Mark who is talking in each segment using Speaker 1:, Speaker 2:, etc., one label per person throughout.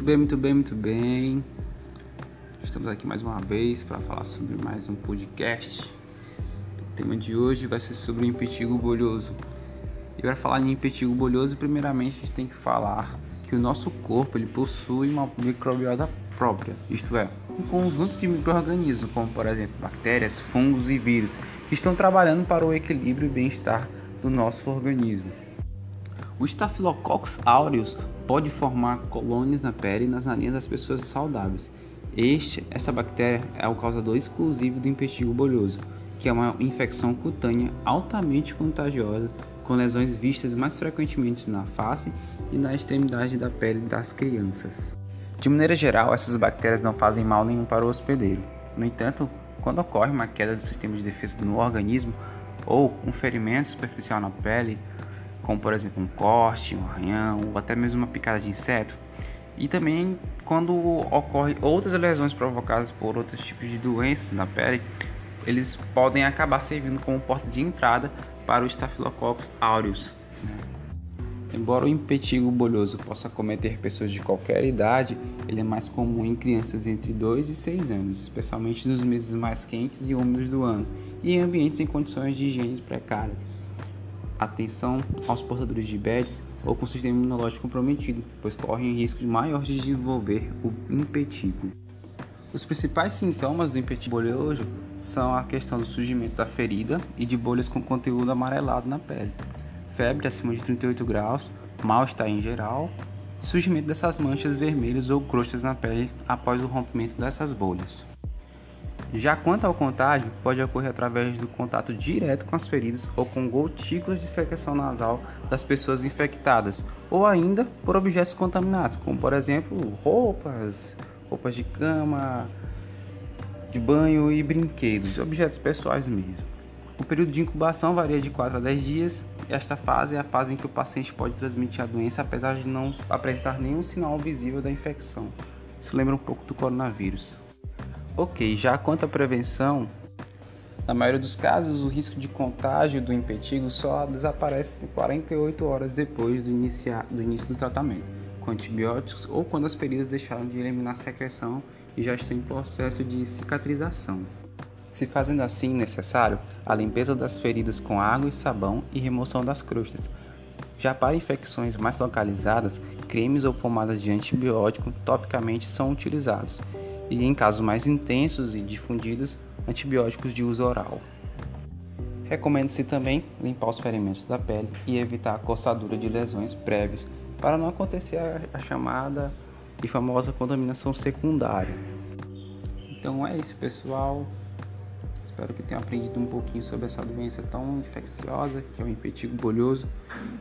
Speaker 1: Muito bem, muito bem, muito bem. Estamos aqui mais uma vez para falar sobre mais um podcast. O tema de hoje vai ser sobre o impetigo bolhoso. E para falar em impetigo bolhoso, primeiramente a gente tem que falar que o nosso corpo ele possui uma microbiota própria, isto é, um conjunto de micro-organismos, como por exemplo bactérias, fungos e vírus, que estão trabalhando para o equilíbrio e bem-estar do nosso organismo. O Staphylococcus aureus pode formar colônias na pele e nas narinas das pessoas saudáveis. Este, essa bactéria é o causador exclusivo do impetigo bolhoso, que é uma infecção cutânea altamente contagiosa, com lesões vistas mais frequentemente na face e na extremidade da pele das crianças. De maneira geral, essas bactérias não fazem mal nenhum para o hospedeiro. No entanto, quando ocorre uma queda do sistema de defesa no organismo ou um ferimento superficial na pele, como por exemplo um corte, um arranhão ou até mesmo uma picada de inseto. E também quando ocorre outras lesões provocadas por outros tipos de doenças na pele, eles podem acabar servindo como porta de entrada para o Staphylococcus aureus. Né? Embora o impetigo bolhoso possa cometer pessoas de qualquer idade, ele é mais comum em crianças entre 2 e 6 anos, especialmente nos meses mais quentes e úmidos do ano, e em ambientes em condições de higiene precárias atenção aos portadores de diabetes ou com sistema imunológico comprometido, pois correm risco maior de desenvolver o impetigo. Os principais sintomas do impetigo bolhoso são a questão do surgimento da ferida e de bolhas com conteúdo amarelado na pele, febre acima de 38 graus, mal-estar em geral, surgimento dessas manchas vermelhas ou crostas na pele após o rompimento dessas bolhas. Já quanto ao contágio, pode ocorrer através do contato direto com as feridas ou com gotículas de secreção nasal das pessoas infectadas, ou ainda por objetos contaminados, como por exemplo roupas, roupas de cama, de banho e brinquedos, objetos pessoais mesmo. O período de incubação varia de 4 a 10 dias. Esta fase é a fase em que o paciente pode transmitir a doença apesar de não apresentar nenhum sinal visível da infecção. Isso lembra um pouco do coronavírus. Ok, já quanto à prevenção, na maioria dos casos, o risco de contágio do impetigo só desaparece 48 horas depois do, iniciar, do início do tratamento, com antibióticos ou quando as feridas deixaram de eliminar secreção e já estão em processo de cicatrização. Se fazendo assim necessário, a limpeza das feridas com água e sabão e remoção das crostas. Já para infecções mais localizadas, cremes ou pomadas de antibiótico topicamente são utilizados e, em casos mais intensos e difundidos, antibióticos de uso oral. Recomenda-se também limpar os ferimentos da pele e evitar a coçadura de lesões prévias para não acontecer a, chamada e famosa contaminação secundária. Então é isso, pessoal. Espero que tenham aprendido um pouquinho sobre essa doença tão infecciosa que é o impetigo bolhoso.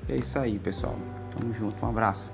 Speaker 1: E é isso aí, pessoal. Tamo junto, um abraço.